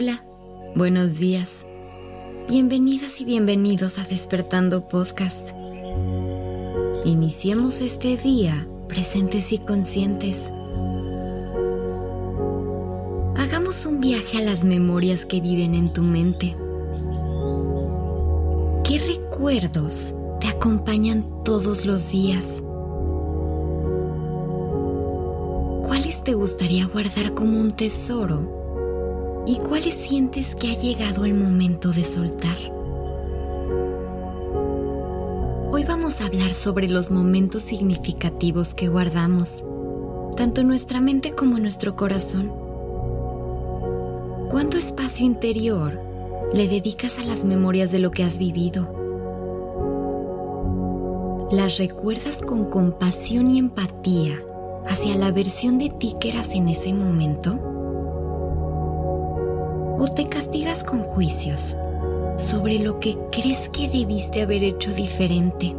Hola, buenos días. Bienvenidas y bienvenidos a Despertando Podcast. Iniciemos este día presentes y conscientes. Hagamos un viaje a las memorias que viven en tu mente. ¿Qué recuerdos te acompañan todos los días? ¿Cuáles te gustaría guardar como un tesoro? ¿Y cuáles sientes que ha llegado el momento de soltar? Hoy vamos a hablar sobre los momentos significativos que guardamos, tanto nuestra mente como nuestro corazón. ¿Cuánto espacio interior le dedicas a las memorias de lo que has vivido? ¿Las recuerdas con compasión y empatía hacia la versión de ti que eras en ese momento? ¿O te castigas con juicios sobre lo que crees que debiste haber hecho diferente?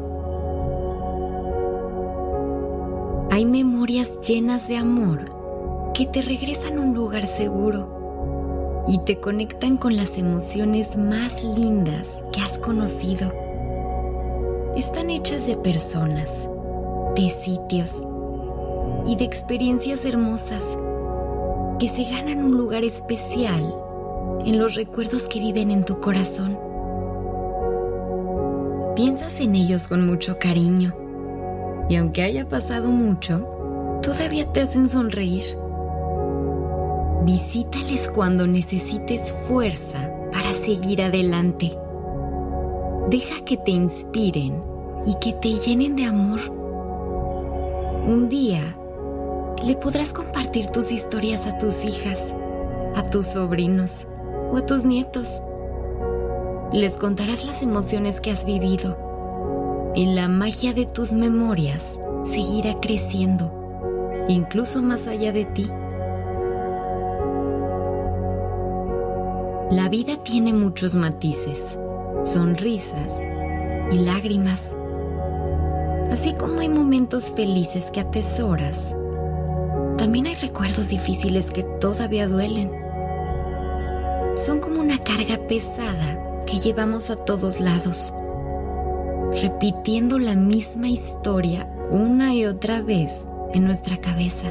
Hay memorias llenas de amor que te regresan a un lugar seguro y te conectan con las emociones más lindas que has conocido. Están hechas de personas, de sitios, y de experiencias hermosas que se ganan un lugar especial en los recuerdos que viven en tu corazón. Piensas en ellos con mucho cariño y aunque haya pasado mucho, todavía te hacen sonreír. Visítales cuando necesites fuerza para seguir adelante. Deja que te inspiren y que te llenen de amor. Un día le podrás compartir tus historias a tus hijas, a tus sobrinos o a tus nietos. Les contarás las emociones que has vivido y la magia de tus memorias seguirá creciendo, incluso más allá de ti. La vida tiene muchos matices, sonrisas y lágrimas. Así como hay momentos felices que atesoras, también hay recuerdos difíciles que todavía duelen. Son como una carga pesada que llevamos a todos lados, repitiendo la misma historia una y otra vez en nuestra cabeza.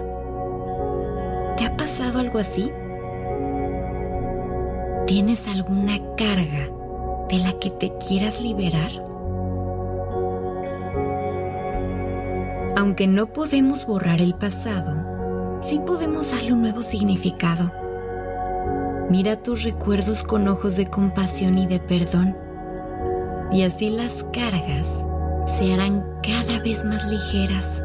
¿Te ha pasado algo así? ¿Tienes alguna carga de la que te quieras liberar? Aunque no podemos borrar el pasado, sí podemos darle un nuevo significado. Mira tus recuerdos con ojos de compasión y de perdón, y así las cargas se harán cada vez más ligeras.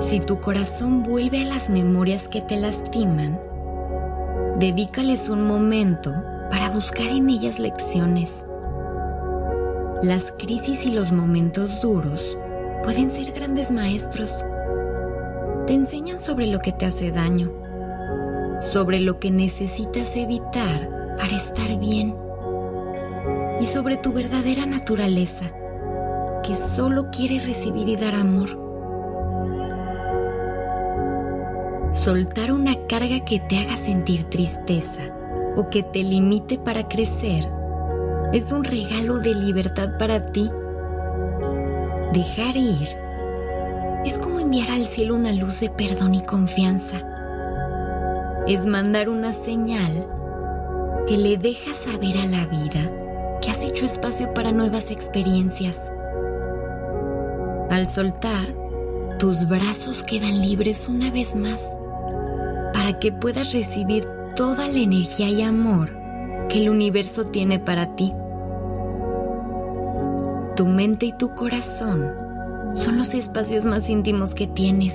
Si tu corazón vuelve a las memorias que te lastiman, dedícales un momento para buscar en ellas lecciones. Las crisis y los momentos duros pueden ser grandes maestros te enseñan sobre lo que te hace daño, sobre lo que necesitas evitar para estar bien y sobre tu verdadera naturaleza, que solo quiere recibir y dar amor. Soltar una carga que te haga sentir tristeza o que te limite para crecer es un regalo de libertad para ti. Dejar ir es como enviar al cielo una luz de perdón y confianza. Es mandar una señal que le deja saber a la vida que has hecho espacio para nuevas experiencias. Al soltar, tus brazos quedan libres una vez más para que puedas recibir toda la energía y amor que el universo tiene para ti. Tu mente y tu corazón son los espacios más íntimos que tienes.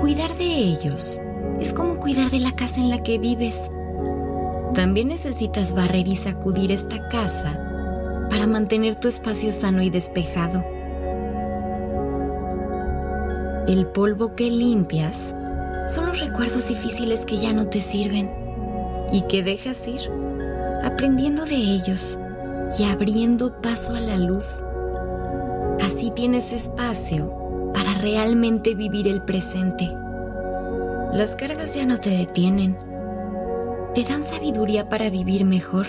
Cuidar de ellos es como cuidar de la casa en la que vives. También necesitas barrer y sacudir esta casa para mantener tu espacio sano y despejado. El polvo que limpias son los recuerdos difíciles que ya no te sirven y que dejas ir, aprendiendo de ellos y abriendo paso a la luz Así tienes espacio para realmente vivir el presente. Las cargas ya no te detienen. te dan sabiduría para vivir mejor.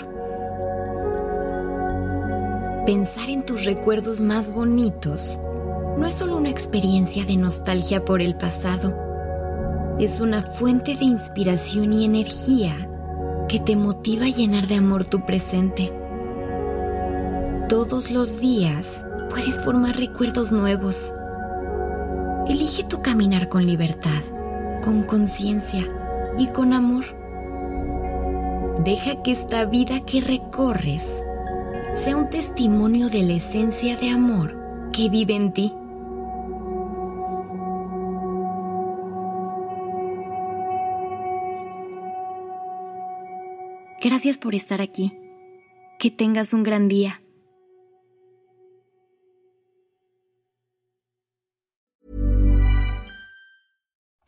Pensar en tus recuerdos más bonitos no es solo una experiencia de nostalgia por el pasado, es una fuente de inspiración y energía que te motiva a llenar de amor tu presente. Todos los días puedes formar recuerdos nuevos. Elige tu caminar con libertad, con conciencia y con amor. Deja que esta vida que recorres sea un testimonio de la esencia de amor que vive en ti. Gracias por estar aquí. Que tengas un gran día.